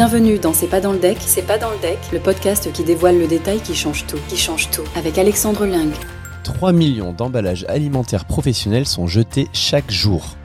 Bienvenue dans C'est pas dans le deck, C'est pas dans le deck, le podcast qui dévoile le détail qui change tout, qui change tout, avec Alexandre Ling. 3 millions d'emballages alimentaires professionnels sont jetés chaque jour.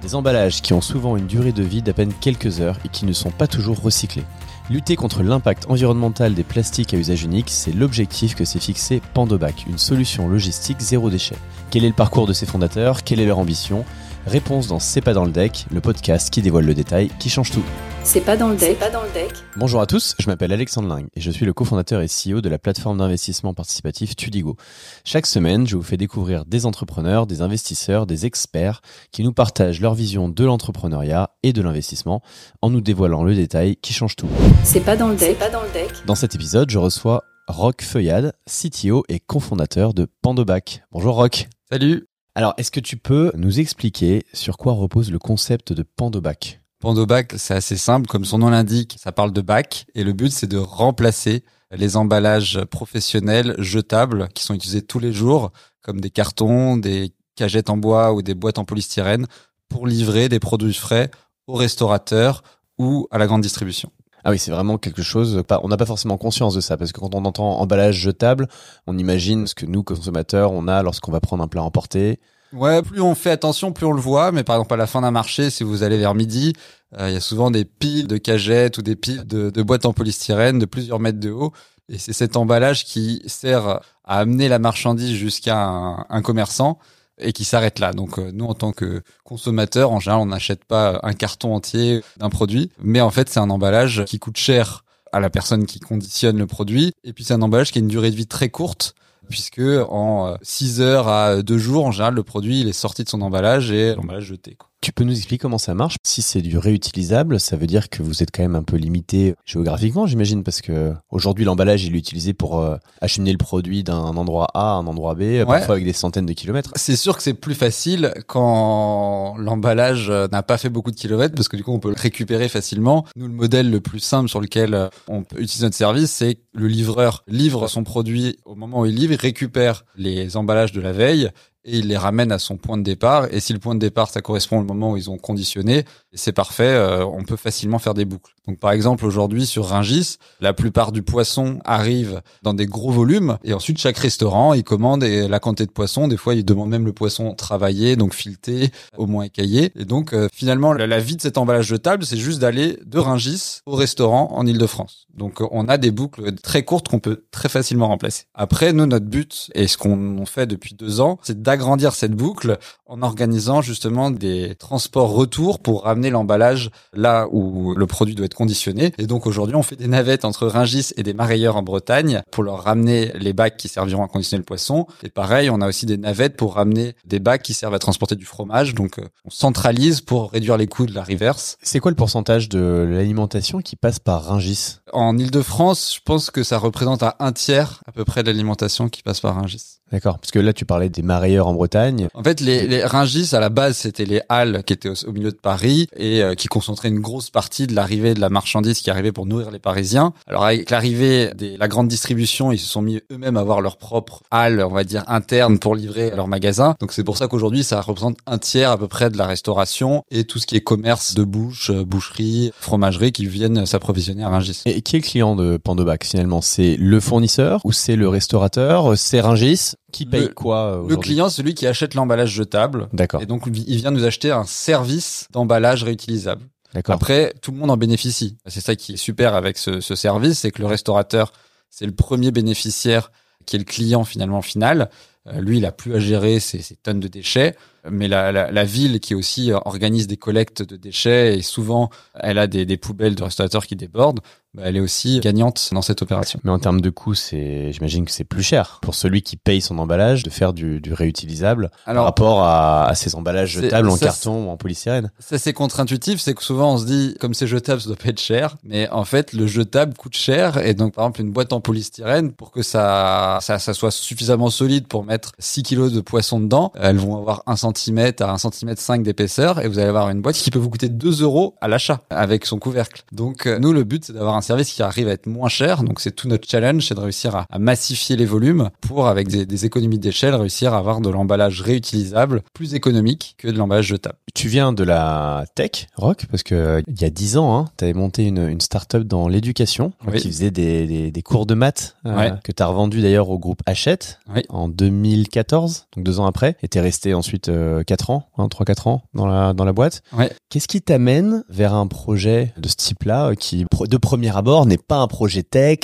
Des emballages qui ont souvent une durée de vie d'à peine quelques heures et qui ne sont pas toujours recyclés. Lutter contre l'impact environnemental des plastiques à usage unique, c'est l'objectif que s'est fixé Pandobac, une solution logistique zéro déchet. Quel est le parcours de ses fondateurs? Quelle est leur ambition? Réponse dans C'est pas dans le deck, le podcast qui dévoile le détail, qui change tout. C'est pas dans le deck. pas dans le deck. Bonjour à tous, je m'appelle Alexandre Ling et je suis le cofondateur et CEO de la plateforme d'investissement participatif Tudigo. Chaque semaine, je vous fais découvrir des entrepreneurs, des investisseurs, des experts qui nous partagent leur vision de l'entrepreneuriat et de l'investissement en nous dévoilant le détail qui change tout. C'est pas dans le deck. pas dans le deck. Dans cet épisode, je reçois Rock Feuillade, CTO et cofondateur de Pandobac. Bonjour Rock. Salut. Alors, est-ce que tu peux nous expliquer sur quoi repose le concept de Pandobac? Pandobac, c'est assez simple, comme son nom l'indique, ça parle de bac, et le but c'est de remplacer les emballages professionnels jetables qui sont utilisés tous les jours, comme des cartons, des cagettes en bois ou des boîtes en polystyrène, pour livrer des produits frais aux restaurateurs ou à la grande distribution. Ah oui, c'est vraiment quelque chose, on n'a pas forcément conscience de ça, parce que quand on entend emballage jetable, on imagine ce que nous, consommateurs, on a lorsqu'on va prendre un plat emporté, Ouais, plus on fait attention, plus on le voit. Mais par exemple, à la fin d'un marché, si vous allez vers midi, euh, il y a souvent des piles de cagettes ou des piles de, boîtes en polystyrène de plusieurs mètres de haut. Et c'est cet emballage qui sert à amener la marchandise jusqu'à un, commerçant et qui s'arrête là. Donc euh, nous, en tant que consommateurs, en général, on n'achète pas un carton entier d'un produit, mais en fait, c'est un emballage qui coûte cher à la personne qui conditionne le produit. Et puis c'est un emballage qui a une durée de vie très courte puisque en 6 heures à 2 jours, en général, le produit il est sorti de son emballage et l'emballage jeté. Quoi. Tu peux nous expliquer comment ça marche? Si c'est du réutilisable, ça veut dire que vous êtes quand même un peu limité géographiquement, j'imagine, parce que aujourd'hui l'emballage il est utilisé pour euh, acheminer le produit d'un endroit A à un endroit B, parfois avec des centaines de kilomètres. C'est sûr que c'est plus facile quand l'emballage n'a pas fait beaucoup de kilomètres, parce que du coup on peut le récupérer facilement. Nous, le modèle le plus simple sur lequel euh, on peut utiliser notre service, c'est le livreur livre son produit au moment où il livre, il récupère les emballages de la veille et il les ramène à son point de départ. Et si le point de départ, ça correspond au moment où ils ont conditionné, c'est parfait, euh, on peut facilement faire des boucles. Donc par exemple, aujourd'hui sur Ringis, la plupart du poisson arrive dans des gros volumes et ensuite chaque restaurant, il commande la quantité de poisson. Des fois, il demande même le poisson travaillé, donc fileté, au moins écaillé. Et donc euh, finalement, la, vie de cet emballage de table, c'est juste d'aller de Ringis au restaurant en Ile-de-France. Donc on a des boucles très courtes qu'on peut très facilement remplacer. Après, nous, notre but, et ce qu'on fait depuis deux ans, c'est d'agrandir cette boucle en organisant justement des transports retour pour ramener l'emballage là où le produit doit être conditionné. Et donc aujourd'hui, on fait des navettes entre Ringis et des marailleurs en Bretagne pour leur ramener les bacs qui serviront à conditionner le poisson. Et pareil, on a aussi des navettes pour ramener des bacs qui servent à transporter du fromage. Donc euh, on centralise pour réduire les coûts de la reverse. C'est quoi le pourcentage de l'alimentation qui passe par Ringis? En Ile-de-France, je pense que ça représente à un tiers à peu près de l'alimentation qui passe par Ringis. D'accord, parce que là tu parlais des marailleurs en Bretagne. En fait, les, les Ringis à la base c'était les halles qui étaient au, milieu de Paris et euh, qui concentraient une grosse partie de l'arrivée de la marchandise qui arrivait pour nourrir les Parisiens. Alors avec l'arrivée de la grande distribution, ils se sont mis eux-mêmes à avoir leur propre halle, on va dire interne pour livrer leurs magasins. Donc c'est pour ça qu'aujourd'hui ça représente un tiers à peu près de la restauration et tout ce qui est commerce de bouche, euh, boucherie, fromagerie qui viennent s'approvisionner à Ringis. Et qui est le client de Pandobac finalement? C'est le fournisseur ou c'est le restaurateur? C'est Ringis qui paye quoi Le client, c'est celui qui achète l'emballage jetable. D'accord. Et donc, il vient nous acheter un service d'emballage réutilisable. D'accord. Après, tout le monde en bénéficie. C'est ça qui est super avec ce, ce service, c'est que le restaurateur, c'est le premier bénéficiaire qui est le client finalement final. Euh, lui, il a plus à gérer ses, ses tonnes de déchets, mais la, la, la, ville qui aussi organise des collectes de déchets et souvent elle a des, des poubelles de restaurateurs qui débordent. Bah, elle est aussi gagnante dans cette opération. Mais en termes de coût, c'est, j'imagine que c'est plus cher pour celui qui paye son emballage de faire du, du réutilisable Alors, par rapport à, à ces emballages jetables en carton ou en polystyrène. Ça, c'est contre-intuitif. C'est que souvent, on se dit, comme c'est jetable, ça doit pas être cher. Mais en fait, le jetable coûte cher. Et donc, par exemple, une boîte en polystyrène, pour que ça, ça, ça soit suffisamment solide pour mettre 6 kilos de poisson dedans, elles vont avoir 1 cm à 1 cm 5 d'épaisseur et vous allez avoir une boîte qui peut vous coûter 2 euros à l'achat avec son couvercle. Donc euh, nous, le but, c'est d'avoir un service qui arrive à être moins cher. Donc c'est tout notre challenge, c'est de réussir à, massifier les volumes pour, avec des, des économies d'échelle, réussir à avoir de l'emballage réutilisable plus économique que de l'emballage jetable. Tu viens de la tech, Rock, parce que euh, il y a 10 ans, hein, tu avais monté une, une start-up dans l'éducation qui faisait des, des, des, cours de maths euh, que tu as revendu d'ailleurs au groupe Hachette en 2014, donc deux ans après, et t'es resté ensuite 4 ans, hein, 3-4 ans dans la, dans la boîte. Qu'est-ce qui t'amène vers un projet de ce type-là qui, de premier abord, n'est pas un projet tech,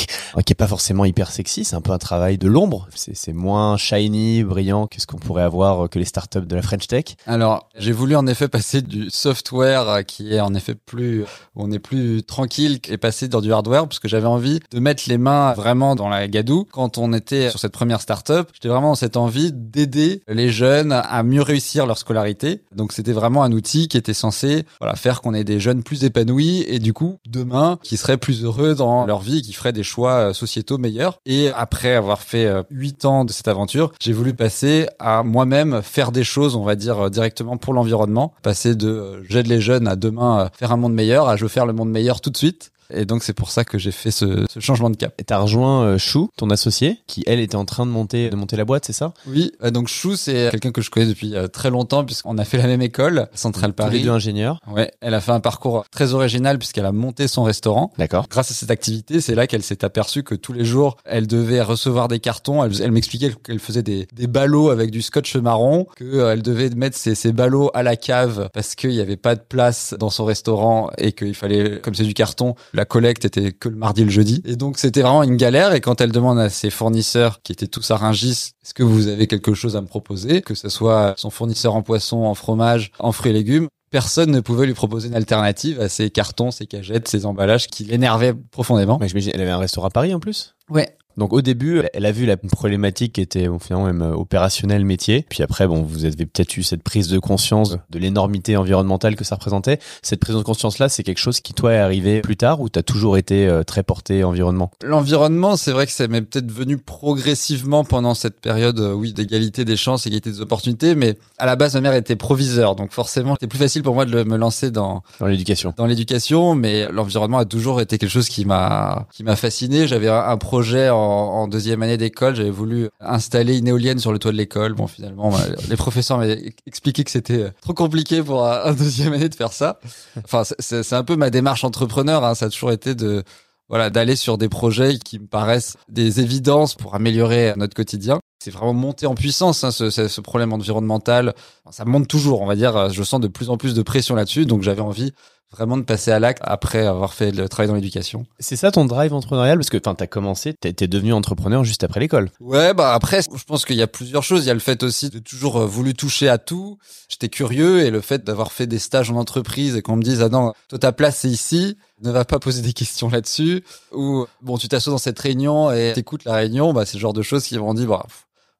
qui est pas forcément hyper sexy, c'est un peu un travail de l'ombre, c'est moins shiny, brillant que ce qu'on pourrait avoir que les startups de la French Tech Alors, j'ai voulu en effet passer du software qui est en effet plus, on est plus tranquille et passer dans du hardware parce que j'avais envie de mettre les mains vraiment dans la gadoue. Quand on était sur cette première startup, j'étais vraiment dans cette envie d'aider les jeunes à mieux réussir leur scolarité. Donc c'était vraiment un outil qui était censé voilà, faire qu'on ait des jeunes plus épanouis et du coup, demain, qui seraient plus heureux dans leur vie qui feraient des choix euh, sociétaux meilleurs. Et après avoir fait euh, huit ans de cette aventure, j'ai voulu passer à moi-même faire des choses, on va dire, euh, directement pour l'environnement. Passer de j'aide les jeunes à demain faire un monde meilleur à je veux faire le monde meilleur tout de suite. Et donc c'est pour ça que j'ai fait ce, ce, changement de cap. Et t'as rejoint euh, Chou, ton associé, qui elle était en train de monter de monter la boîte, c'est ça? Oui. Euh, donc Chou, c'est quelqu'un que je connais depuis euh, très longtemps puisqu'on a fait la même école, Centrale Paris. Tous les deux ingénieurs. Ouais. Elle a fait un parcours très original puisqu'elle a monté son restaurant. D'accord. Grâce à cette activité, c'est là qu'elle s'est aperçue que tous les jours, elle devait recevoir des cartons. Elle, elle m'expliquait qu'elle faisait des, des ballots avec du scotch marron, qu'elle devait mettre ses, ses ballots à la cave parce qu'il n'y avait pas de place dans son restaurant et qu'il fallait, comme c'est du carton, la collecte était que le mardi et le jeudi. Et donc c'était vraiment une galère. Et quand elle demande à ses fournisseurs, qui étaient tous à Rungis, est-ce que vous avez quelque chose à me proposer, que ce soit son fournisseur en poisson, en fromage, en fruits et légumes, personne ne pouvait lui proposer une alternative à ces cartons, ces cagettes, ces emballages qui l'énervaient profondément. Mais elle avait un restaurant à Paris en plus Ouais. Donc au début, elle a vu la problématique qui était finalement même euh, opérationnelle métier. Puis après, bon, vous avez peut-être eu cette prise de conscience de l'énormité environnementale que ça représentait. Cette prise de conscience-là, c'est quelque chose qui toi est arrivé plus tard ou t'as toujours été euh, très porté environnement? L'environnement, c'est vrai que ça m'est peut-être venu progressivement pendant cette période, euh, oui, d'égalité des chances, égalité des opportunités. Mais à la base, ma mère était proviseur, donc forcément, c'était plus facile pour moi de me lancer dans dans l'éducation. Dans l'éducation, mais l'environnement a toujours été quelque chose qui m'a qui m'a fasciné. J'avais un projet en en, deuxième année d'école, j'avais voulu installer une éolienne sur le toit de l'école. Bon, finalement, bah, les professeurs m'avaient expliqué que c'était euh, trop compliqué pour un, deuxième année de faire ça. Enfin, c'est un peu ma démarche entrepreneur. Hein. Ça a toujours été de voilà d'aller sur des projets qui me paraissent des évidences pour améliorer notre quotidien. C'est vraiment monté en puissance hein, ce, ce, problème environnemental. Ça monte toujours, on va dire. Je sens de plus en plus de pression là-dessus, donc j'avais envie vraiment de passer à l'acte après avoir fait le travail dans l'éducation. C'est ça ton drive entrepreneurial parce que tu as commencé, tu es devenu entrepreneur juste après l'école. Ouais, bah après je pense qu'il y a plusieurs choses, il y a le fait aussi de toujours euh, voulu toucher à tout. J'étais curieux et le fait d'avoir fait des stages en entreprise et qu'on me dise "Ah non, toi ta place c'est ici." ne va pas poser des questions là-dessus ou bon tu t'assois dans cette réunion et t'écoutes la réunion bah c'est le genre de choses qui vont dire bah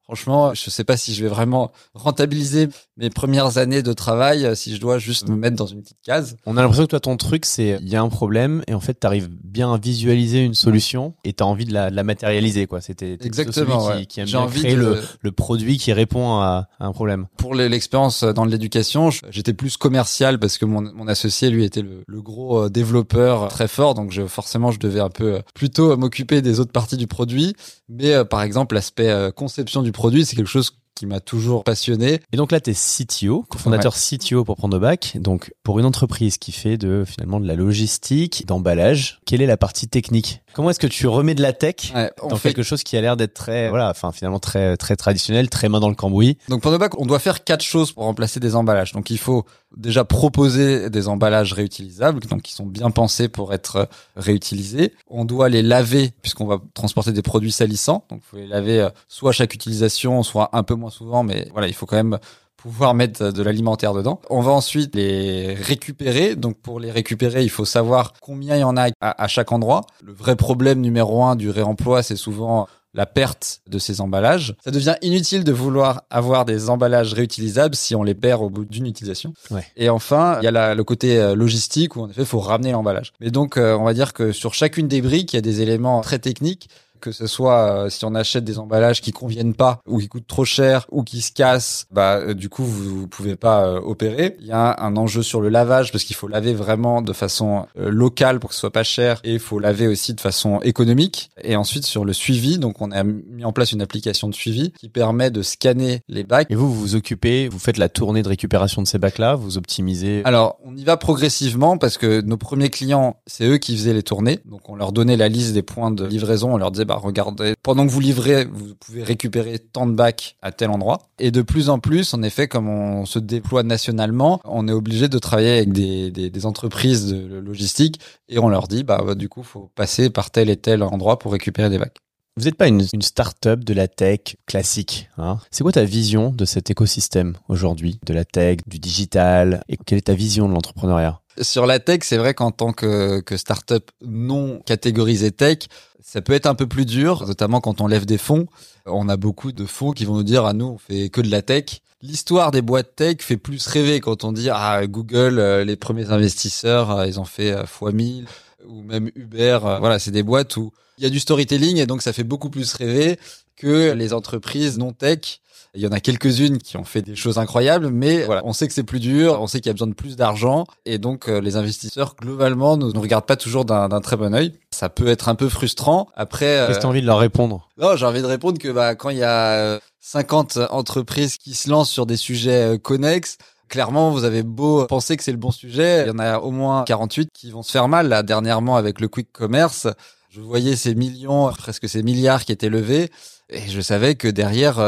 Franchement, je sais pas si je vais vraiment rentabiliser mes premières années de travail euh, si je dois juste me mettre dans une petite case. On a l'impression que toi, ton truc, c'est il y a un problème et en fait, tu arrives bien à visualiser une solution et tu as envie de la, de la matérialiser. quoi. C'était exactement qui, qui aime bien créer le, le, produit qui répond à, à un problème. Pour l'expérience dans l'éducation, j'étais plus commercial parce que mon, mon associé, lui, était le, le, gros euh, développeur très fort. Donc je, forcément, je devais un peu euh, plutôt m'occuper des autres parties du produit. Mais par exemple, l'aspect conception du produit, c'est quelque chose qui m'a toujours passionné. Et donc là, tu es CTO, cofondateur CTO pour prendre bac. Donc, pour une entreprise qui fait de finalement de la logistique, d'emballage, quelle est la partie technique Comment est-ce que tu remets de la tech dans fait... quelque chose qui a l'air d'être très, voilà, enfin finalement très très traditionnel, très main dans le cambouis? Donc pour bac, on doit faire quatre choses pour remplacer des emballages. Donc il faut déjà proposer des emballages réutilisables, donc qui sont bien pensés pour être réutilisés. On doit les laver puisqu'on va transporter des produits salissants. Donc il faut les laver euh, soit à chaque utilisation, soit un peu moins souvent, mais voilà, il faut quand même pouvoir mettre de l'alimentaire dedans. On va ensuite les récupérer. Donc pour les récupérer, il faut savoir combien il y en a à, chaque endroit. Le vrai problème numéro un du réemploi, c'est souvent la perte de ces emballages. Ça devient inutile de vouloir avoir des emballages réutilisables si on les perd au bout d'une utilisation. Et enfin, il y a le côté euh, logistique où en effet, il faut ramener l'emballage. Mais donc, euh, on va dire que sur chacune des briques, il y a des éléments très techniques que ce soit euh, si on achète des emballages qui conviennent pas ou qui coûtent trop cher ou qui se cassent, bah euh, du coup vous, vous pouvez pas euh, opérer. Il y a un enjeu sur le lavage parce qu'il faut laver vraiment de façon locale pour que ce soit pas cher et il faut laver aussi de façon économique. Et ensuite sur le suivi, donc on a mis en place une application de suivi qui permet de scanner les bacs. Et vous, vous vous occupez, vous faites la tournée de récupération de ces bacs-là, vous optimisez? Alors on y va progressivement parce que nos premiers clients, c'est eux qui faisaient les tournées. Donc on leur donnait la liste des points de livraison, on leur disait bah regardez, pendant que vous livrez, vous pouvez récupérer tant de bacs à tel endroit. Et de plus en plus, en effet, comme on se déploie nationalement, on est obligé de travailler avec des entreprises de logistique et on leur dit bah, bah du coup faut passer par tel et tel endroit pour récupérer des bacs. Vous n'êtes pas une, une start-up de la tech classique. Hein? C'est quoi ta vision de cet écosystème aujourd'hui, de la tech, du digital? Et quelle est ta vision de l'entrepreneuriat? Sur la tech, c'est vrai qu'en tant que, que start-up non catégorisée tech, ça peut être un peu plus dur, notamment quand on lève des fonds. On a beaucoup de fonds qui vont nous dire, ah nous, on fait que de la tech. L'histoire des boîtes tech fait plus rêver quand on dit, ah Google, euh, les premiers investisseurs, euh, ils ont fait euh, fois 1000 ou même Uber. Voilà, c'est des boîtes où il y a du storytelling et donc ça fait beaucoup plus rêver que les entreprises non tech il y en a quelques-unes qui ont fait des choses incroyables, mais voilà, on sait que c'est plus dur, on sait qu'il y a besoin de plus d'argent, et donc euh, les investisseurs globalement ne nous regardent pas toujours d'un très bon œil. Ça peut être un peu frustrant. Après, qu'est-ce que tu as envie de leur répondre? Non, j'ai envie de répondre que bah, quand il y a 50 euh, entreprises qui se lancent sur des sujets euh, connexes, Clairement, vous avez beau penser que c'est le bon sujet, il y en a au moins 48 qui vont se faire mal. Là, dernièrement, avec le quick commerce, je voyais ces millions, presque ces milliards qui étaient levés, et je savais que derrière,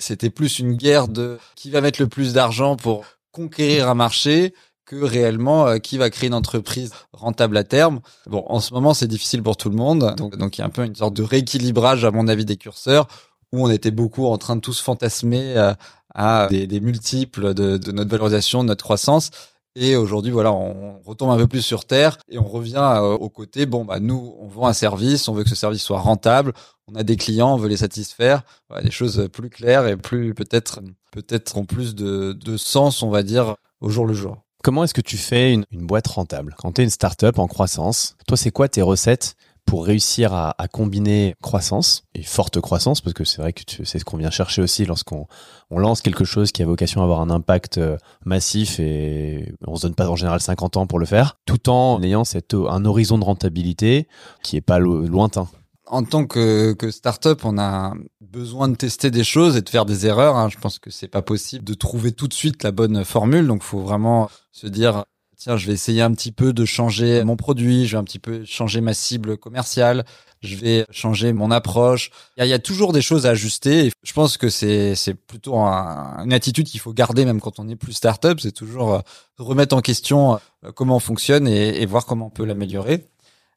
c'était plus une guerre de qui va mettre le plus d'argent pour conquérir un marché que réellement euh, qui va créer une entreprise rentable à terme. Bon, en ce moment, c'est difficile pour tout le monde. Donc, il y a un peu une sorte de rééquilibrage, à mon avis, des curseurs, où on était beaucoup en train de tous fantasmer euh, à des, multiples de, notre valorisation, de notre croissance. Et aujourd'hui, voilà, on retombe un peu plus sur terre et on revient euh, au côté. Bon, bah nous, on vend un service, on veut que ce service soit rentable, on a des clients, on veut les satisfaire. Voilà, des choses plus claires et plus peut-être peut-être en plus de, de sens, on va dire, au jour le jour. Comment est-ce que tu fais une, une boîte rentable? Quand tu es une startup en croissance Toi, c'est quoi tes recettes pour réussir à, combiner croissance et forte croissance, parce que c'est vrai que c'est ce qu'on vient chercher aussi lorsqu'on on lance quelque chose qui a vocation à avoir un impact euh, massif et on se donne pas en général 50 ans pour le faire, tout en ayant un horizon de rentabilité qui est pas lointain. En tant que, que start-up, on a besoin de tester des choses et de faire des erreurs. Hein. Je pense que c'est pas possible de trouver tout de suite la bonne formule. Donc, faut vraiment se dire tiens, je vais essayer un petit peu de changer mon produit, je vais un petit peu changer ma cible commerciale, je vais changer mon approche. Il y a, toujours des choses à ajuster. je pense que c'est c'est plutôt une attitude qu'il faut garder même quand on est plus startup. C'est toujours euh, remettre en question euh, comment on fonctionne et, voir comment on peut l'améliorer.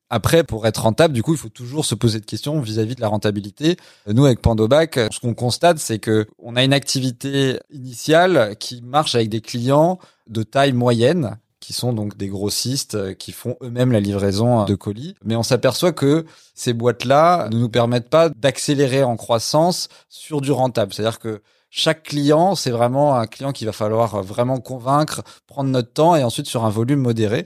Après, pour être rentable, du coup, il faut toujours se poser de questions vis-à-vis de la rentabilité. Nous, avec Pandobac, ce qu'on constate, c'est que on a une activité initiale qui marche avec des clients de taille moyenne qui sont donc des grossistes euh, qui font eux-mêmes la livraison euh, de colis. Mais on s'aperçoit que ces boîtes-là ne nous permettent pas d'accélérer en croissance sur du rentable. C'est-à-dire que chaque client, c'est vraiment un client qu'il va falloir vraiment convaincre, prendre notre temps et ensuite sur un volume modéré.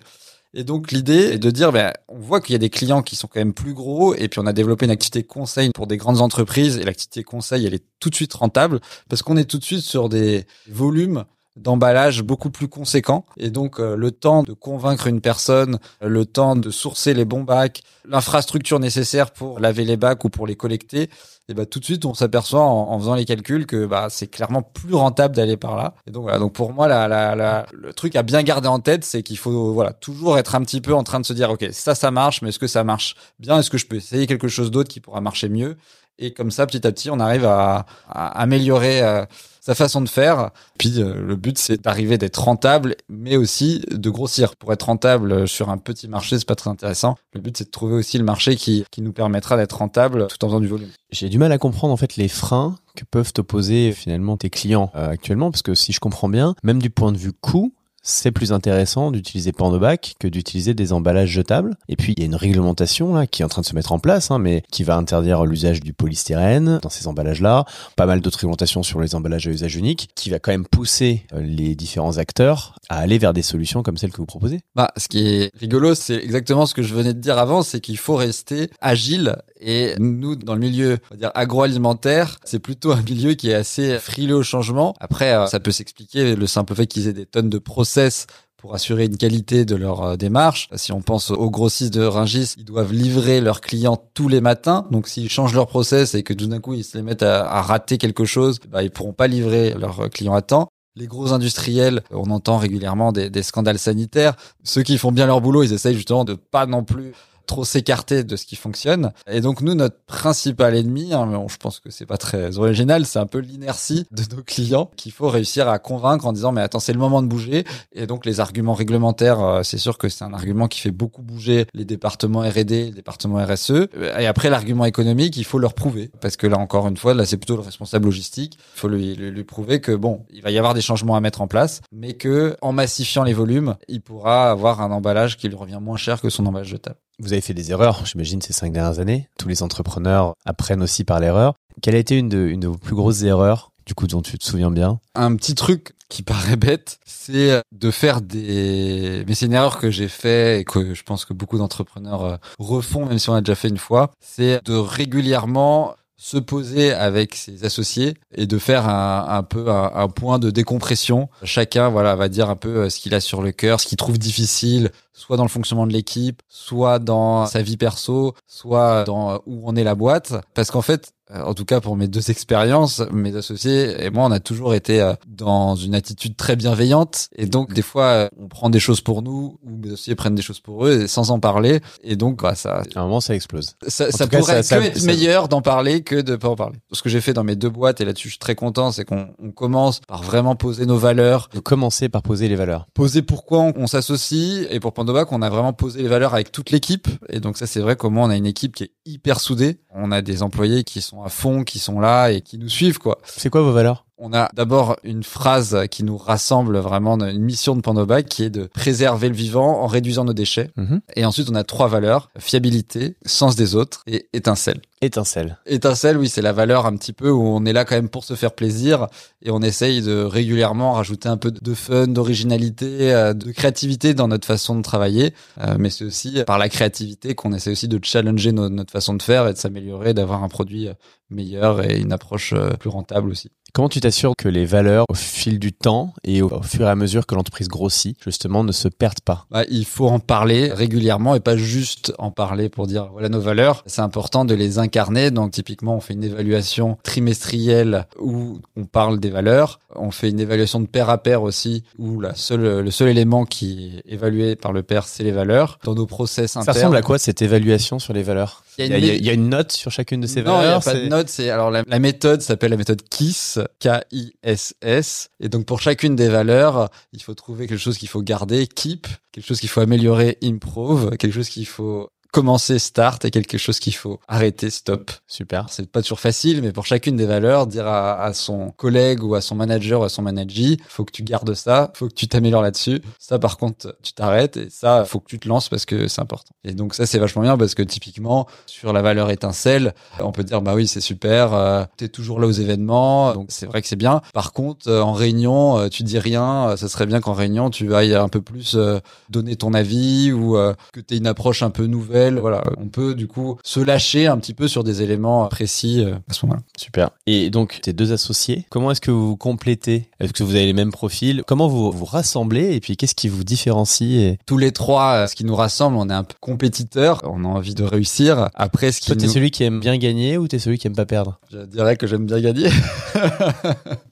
Et donc l'idée est de dire, ben, on voit qu'il y a des clients qui sont quand même plus gros, et puis on a développé une activité conseil pour des grandes entreprises, et l'activité conseil, elle est tout de suite rentable, parce qu'on est tout de suite sur des volumes d'emballage beaucoup plus conséquent. Et donc, euh, le temps de convaincre une personne, le temps de sourcer les bons bacs, l'infrastructure nécessaire pour laver les bacs ou pour les collecter, et bah tout de suite on s'aperçoit en, faisant les calculs que bah c'est clairement plus rentable d'aller par là. Et donc voilà, donc pour moi la, la, la, le truc à bien garder en tête, c'est qu'il faut voilà toujours être un petit peu en train de se dire ok ça ça marche, mais est-ce que ça marche bien? Est-ce que je peux essayer quelque chose d'autre qui pourra marcher mieux? Et comme ça petit à petit on arrive à, améliorer. Euh, sa façon de faire. Puis euh, le but c'est d'arriver d'être rentable, mais aussi de grossir. Pour être rentable sur un petit marché, c'est pas très intéressant. Le but c'est de trouver aussi le marché qui, qui nous permettra d'être rentable tout en faisant du volume. J'ai du mal à comprendre en fait les freins que peuvent opposer finalement tes clients euh, actuellement, parce que si je comprends bien, même du point de vue coût, c'est plus intéressant d'utiliser bac que d'utiliser des emballages jetables. Et puis il y a une réglementation là qui est en train de se mettre en place, hein, mais qui va interdire l'usage du polystyrène dans ces emballages-là. Pas mal d'autres réglementations sur les emballages à usage unique, qui va quand même pousser euh, les différents acteurs à aller vers des solutions comme celles que vous proposez. Bah, ce qui est rigolo, c'est exactement ce que je venais de dire avant, c'est qu'il faut rester agile Et nous, dans le milieu on va dire agroalimentaire, c'est plutôt un milieu qui est assez frileux au changement. Après, euh, ça peut s'expliquer le simple fait qu'ils aient des tonnes de process pour assurer une qualité de leur euh, démarche. Si on pense aux grossistes de Ringis, ils doivent livrer leurs clients tous les matins. Donc s'ils changent leur process et que tout d'un coup ils se les mettent à, rater quelque chose, bah, ils pourront pas livrer leurs clients à temps. Les gros industriels, on entend régulièrement des, des scandales sanitaires. Ceux qui font bien leur boulot, ils essayent justement de pas non plus trop s'écarter de ce qui fonctionne. Et donc nous, notre principal ennemi, hein, je pense que c'est pas très original, c'est un peu l'inertie de nos clients qu'il faut réussir à convaincre en disant mais attends c'est le moment de bouger. Et donc les arguments réglementaires, euh, c'est sûr que c'est un argument qui fait beaucoup bouger les départements R&D, les départements RSE. Et après l'argument économique, il faut leur prouver parce que là encore une fois, là c'est plutôt le responsable logistique. Il faut lui, lui, lui prouver que bon, il va y avoir des changements à mettre en place, mais que en massifiant les volumes, il pourra avoir un emballage qui lui revient moins cher que son emballage jetable. Vous avez fait des erreurs, j'imagine, ces cinq dernières années. Tous les entrepreneurs apprennent aussi par l'erreur. Quelle a été une de, une de vos plus grosses erreurs, du coup, dont tu te souviens bien? Un petit truc qui paraît bête, c'est de faire des... Mais c'est une erreur que j'ai fait et que je pense que beaucoup d'entrepreneurs euh, refont, même si on a déjà fait une fois. C'est de régulièrement se poser avec ses associés et de faire un, un peu un, point de décompression. Chacun, voilà, va dire un peu euh, ce qu'il a sur le cœur, ce qu'il trouve difficile, soit dans le fonctionnement de l'équipe, soit dans sa vie perso, soit dans euh, où on est la boîte. Parce qu'en fait, en tout cas pour mes deux expériences, mes associés et moi, on a toujours été dans une attitude très bienveillante. Et donc, des fois, on prend des choses pour nous, ou mes associés prennent des choses pour eux, et sans en parler. Et donc, bah, ça... À un moment, ça explose. Ça, ça pourrait cas, ça, que ça, être meilleur d'en parler que de pas en parler. Ce que j'ai fait dans mes deux boîtes, et là-dessus, je suis très content, c'est qu'on on commence par vraiment poser nos valeurs. De commencer par poser les valeurs. Poser pourquoi on, on s'associe. Et pour Pandobac, on a vraiment posé les valeurs avec toute l'équipe. Et donc, ça, c'est vrai comment on a une équipe qui est hyper soudée. On a des employés qui sont à fond, qui sont là et qui nous suivent, quoi. C'est quoi vos valeurs? On a d'abord une phrase qui nous rassemble vraiment, une mission de Pandobac qui est de préserver le vivant en réduisant nos déchets. -hmm. Et ensuite, on a trois valeurs, fiabilité, sens des autres et étincelle. Étincelle. Étincelle, oui, c'est la valeur un petit peu où on est là quand même pour se faire plaisir et on essaye de régulièrement rajouter un peu de fun, d'originalité, euh, de créativité dans notre façon de travailler. Euh, mais c'est aussi par la créativité qu'on essaie aussi de challenger no notre façon de faire et de s'améliorer, d'avoir un produit meilleur et une approche euh, plus rentable aussi. Comment tu t'assures que les valeurs, au fil du temps et au, fur et à mesure que l'entreprise grossit, justement, ne se perdent pas? Bah, Il faut en parler régulièrement et pas juste en parler pour dire voilà nos valeurs. C'est important de les incarner. Donc typiquement, on fait une évaluation trimestrielle où on parle des valeurs. On fait une évaluation de pair à pair aussi où la seule, le seul élément qui est évalué par le pair, c'est les valeurs. Dans nos process internes. Ça ressemble à quoi cette évaluation sur les valeurs? Il y, a une... il y, a une note sur chacune de ces non, valeurs. Non, il n'y a pas de note. C'est alors la, la méthode s'appelle la méthode KISS, K-I-S-S. Et donc pour chacune des valeurs, il faut trouver quelque chose qu'il faut garder, keep, quelque chose qu'il faut améliorer, improve, quelque chose qu'il faut commencer start et quelque chose qu'il faut arrêter stop. Super. C'est pas toujours facile, mais pour chacune des valeurs, dire à, son collègue ou à son manager ou à son manager, faut que tu gardes ça, faut que tu t'améliores là-dessus. Ça, par contre, tu t'arrêtes et ça, faut que tu te lances parce que c'est important. Et donc ça, c'est vachement bien parce que typiquement, sur la valeur étincelle, on peut dire, bah oui, c'est super, euh, t'es toujours là aux événements, donc c'est vrai que c'est bien. Par contre, euh, en réunion, euh, tu dis rien, ça serait bien qu'en réunion, tu ailles un peu plus euh, donner ton avis ou euh, que tu aies une approche un peu nouvelle voilà, on peut du coup se lâcher un petit peu sur des éléments précis euh, à ce moment-là. Super. Et donc tes deux associés, comment est-ce que vous vous complétez? Est-ce que vous avez les mêmes profils? Comment vous vous rassemblez? Et puis qu'est-ce qui vous différencie et... Tous les trois, euh, ce qui nous rassemble, on est un peu compétiteurs, on a envie de réussir. Après, ce qui Toi, t'es nous... celui qui aime bien gagner ou t'es celui qui aime pas perdre? Je dirais que j'aime bien gagner.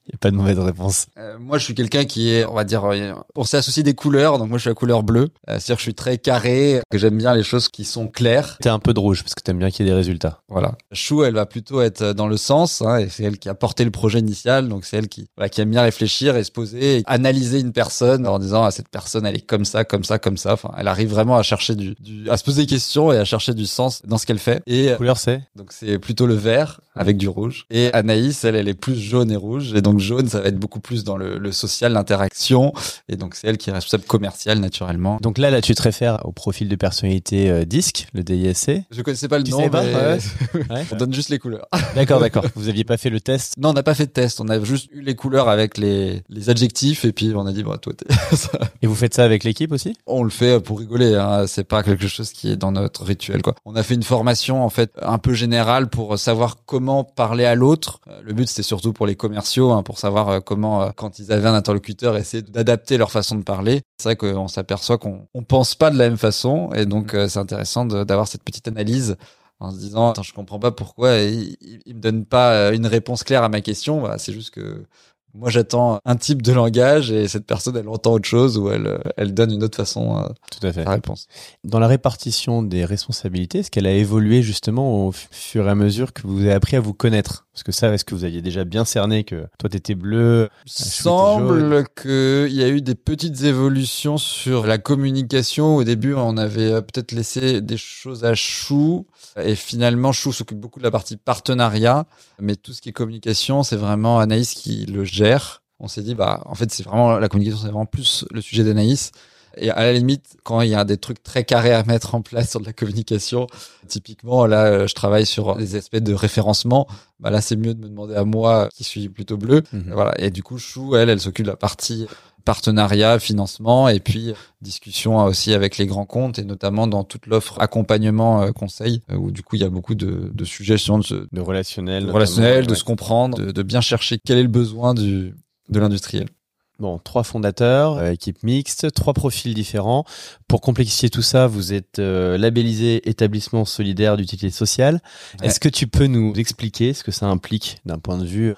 Il n'y a pas de mauvaise réponse. Euh, moi, je suis quelqu'un qui est, on va dire, on s'est associé des couleurs, donc moi, je suis la couleur bleue. Euh, C'est-à-dire que je suis très carré, que j'aime bien les choses qui sont claires. T'es un peu de rouge parce que t'aimes bien qu'il y ait des résultats. Voilà. Chou, elle va plutôt être dans le sens, hein, et c'est elle qui a porté le projet initial, donc c'est elle qui, voilà, qui aime bien réfléchir et se poser, et analyser une personne en disant, ah, cette personne, elle est comme ça, comme ça, comme ça. Enfin, elle arrive vraiment à chercher du, du à se poser des questions et à chercher du sens dans ce qu'elle fait. Et La couleur c'est? donc c'est plutôt le vert avec du rouge. Et Anaïs, elle, elle est plus jaune et rouge. Et donc jaune, ça va être beaucoup plus dans le, le social, l'interaction. Et donc c'est elle qui est responsable commerciale naturellement. Donc là, là, tu te réfères au profil de personnalité euh, 10 disque, le DISC. Je connaissais pas le Tu nom, savais pas mais Ouais. Ouais. on donne juste les couleurs. D'accord, d'accord. Vous aviez pas fait le test Non, on n'a pas fait de test. On a juste eu les couleurs avec les, les adjectifs et puis on a dit, bah, toi, t'es... et vous faites ça avec l'équipe aussi on le fait pour rigoler. Hein. C'est pas quelque chose qui est dans notre rituel, quoi. On a fait une formation, en fait, un peu générale pour savoir comment parler à l'autre. Euh, Le but, c'était surtout pour les commerciaux, hein, pour savoir euh, comment, euh, quand ils avaient un interlocuteur, essayer d'adapter leur façon de parler. C'est vrai qu'on s'aperçoit qu'on on pense pas de la même façon et donc euh, c'est intéressant d'avoir cette petite analyse en se disant attends je comprends pas pourquoi il, il, il me donne pas euh, une réponse claire à ma question. Bah, c'est juste que moi j'attends un type de langage et cette personne elle entend autre chose ou elle elle donne une autre façon euh, Tout à fait. réponse Dans la répartition des responsabilités, est-ce qu'elle a évolué justement au fur et à mesure que vous avez appris à vous connaître? Parce que ça, est-ce que vous aviez déjà bien cerné que toi t'étais bleu semble qu'il y a eu des petites évolutions sur la communication. Au début, on avait euh, peut-être laissé des choses à Chou. Et finalement, Chou s'occupe beaucoup de la partie partenariat. Mais tout ce qui est communication, c'est vraiment Anaïs qui le gère. On s'est dit, bah, en fait, c'est vraiment, la communication, c'est vraiment plus le sujet d'Anaïs. Et à la limite, quand il y a des trucs très carrés à mettre en place sur de la communication, typiquement, là, euh, je travaille sur des aspects de référencement. Bah, là, c'est mieux de me demander à moi, qui suis plutôt bleu, Mhm. voilà. Et du coup, Chou, elle, elle s'occupe de la partie partenariat, financement et puis discussion aussi avec les grands comptes et notamment dans toute l'offre accompagnement euh, conseil euh, où du coup il y a beaucoup de, de sujets de, se- de de relationnel, relationnel, de se comprendre, de, de bien chercher quel est le besoin du de l'industriel. Bon, trois fondateurs, euh, équipe mixte, trois profils différents. Pour complexifier tout ça, vous êtes euh, labellisé établissement solidaire d'utilité sociale. Ouais. Est-ce que tu peux nous expliquer ce que ça implique d'un point de vue,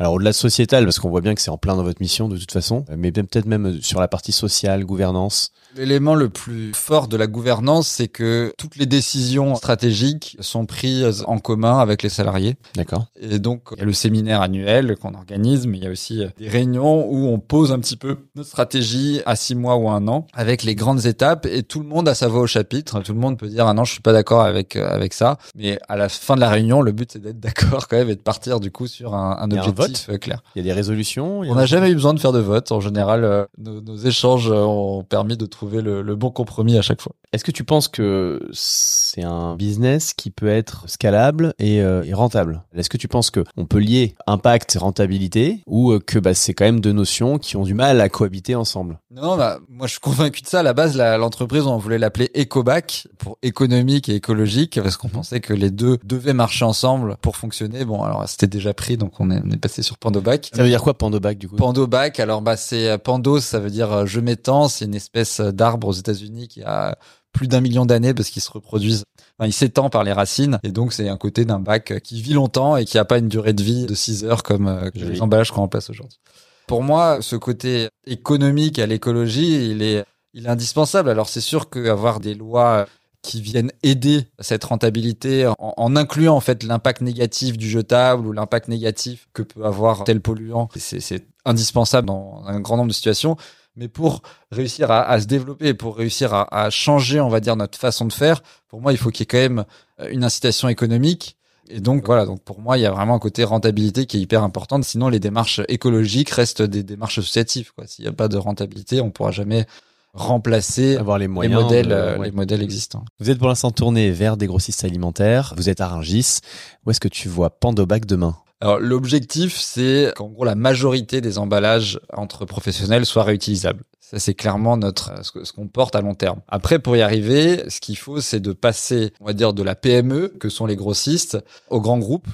alors au-delà de sociétal, parce qu'on voit bien que c'est en plein dans votre mission de toute façon, mais même- peut-être même sur la partie sociale, gouvernance. L'élément le plus fort de la gouvernance, c'est que toutes les décisions stratégiques sont prises en commun avec les salariés. D'accord. Et donc, il y a le séminaire annuel qu'on organise, mais il y a aussi euh, des réunions où on pose un petit peu notre stratégie à six mois ou un an avec les grandes étapes et tout le monde a sa voix au chapitre. Tout le monde peut dire, ah non, je suis pas d'accord avec, euh, avec ça. Mais à la fin de la réunion, le but, c'est d'être d'accord quand même et de partir du coup sur un, un objectif euh, clair. Il y a des résolutions. a- On n'a jamais eu besoin de faire de vote. En général, euh, nos, nos échanges ont permis de trouver le, le bon compromis à chaque fois. Est-ce que tu penses que c'est un business qui peut être scalable et, euh, et rentable? Est-ce que tu penses que on peut lier impact rentabilité ou que bah, c'est quand même deux notions qui ont du mal à cohabiter ensemble? Non, bah, moi je suis convaincu de ça. À la base, l'entreprise, on voulait l'appeler Ecobac pour économique et écologique parce qu'on pensait que les deux devaient marcher ensemble pour fonctionner. Bon, alors c'était déjà pris, donc on est, on est passé sur Pandobac. Ça veut dire quoi Pandobac du coup? Pandobac, alors bah c'est euh, Pando, ça veut dire euh, je m'étends, c'est une espèce d'arbre aux États-Unis qui a plus d'un million d'années parce qu'ils se reproduisent. Enfin, il s'étend par les racines et donc c'est un côté d'un bac euh, qui vit longtemps et qui a pas une durée de vie de 6 heures comme euh, les emballages qu'on remplace aujourd'hui. Pour moi, ce côté économique à l'écologie, il est, il est indispensable. Alors c'est sûr qu'avoir des lois qui viennent aider cette rentabilité en, incluant en fait l'impact négatif du jetable ou l'impact négatif que peut avoir tel polluant, c'est indispensable dans un grand nombre de situations. Mais pour réussir à, se développer, pour réussir à, changer, on va dire, notre façon de faire, pour moi, il faut qu'il y ait quand même euh, une incitation économique. Et donc voilà, donc pour moi, il y a vraiment un côté rentabilité qui est hyper importante. Sinon, les démarches écologiques restent des démarches associatives. S'il n'y a pas de rentabilité, on pourra jamais remplacer Avoir les les moyens. modèles, de- euh, ouais. les modèles existants. Vous êtes pour l'instant tourné vers des grossistes alimentaires. Vous êtes à Rungis. Où est-ce que tu vois Pandobac demain Alors l'objectif, c'est qu'en gros la majorité des emballages entre professionnels soient réutilisables. Ça c'est clairement notre euh, ce qu'on porte à long terme. Après pour y arriver, ce qu'il faut c'est de passer, on va dire de la PME que sont les grossistes aux grands groupes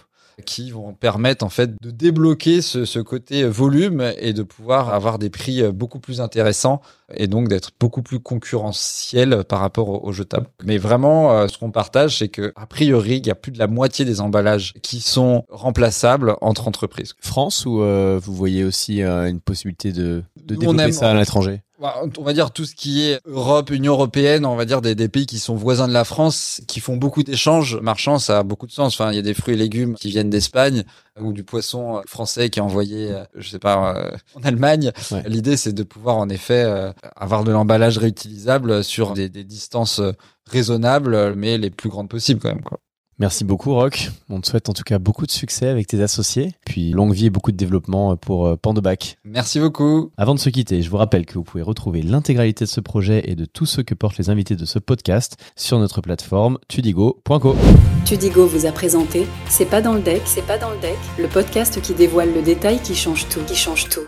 qui vont permettre en fait de débloquer ce, ce côté volume et de pouvoir avoir des prix euh, beaucoup plus intéressants et donc d'être beaucoup plus concurrentiel par rapport aux, aux jetables. Mais vraiment, euh, ce qu'on partage, c'est que a priori, il y a plus de la moitié des emballages qui sont remplaçables entre entreprises. France ou euh, vous voyez aussi euh, une possibilité de, de développer aime- ça à l'étranger? On va dire tout ce qui est Europe, Union européenne, on va dire des, des pays qui sont voisins de la France, qui font beaucoup d'échanges marchands, ça a beaucoup de sens. Enfin, il y a des fruits et légumes qui viennent d'Espagne ou du poisson français qui est envoyé, euh, je sais pas, euh, en Allemagne. Ouais. L'idée, c'est de pouvoir en effet euh, avoir de l'emballage réutilisable sur des, des distances euh, raisonnables, mais les plus grandes possibles quand même. Quoi. Merci beaucoup Rock. On te souhaite en tout cas beaucoup de succès avec tes associés, puis longue vie et beaucoup de développement pour euh, Pandobac. Merci beaucoup. Avant de se quitter, je vous rappelle que vous pouvez retrouver l'intégralité de ce projet et de tout ce que portent les invités de ce podcast sur notre plateforme tudigo.co. Tudigo vous a présenté C'est pas dans le deck, c'est pas dans le deck, le podcast qui dévoile le détail qui change tout, qui change tout.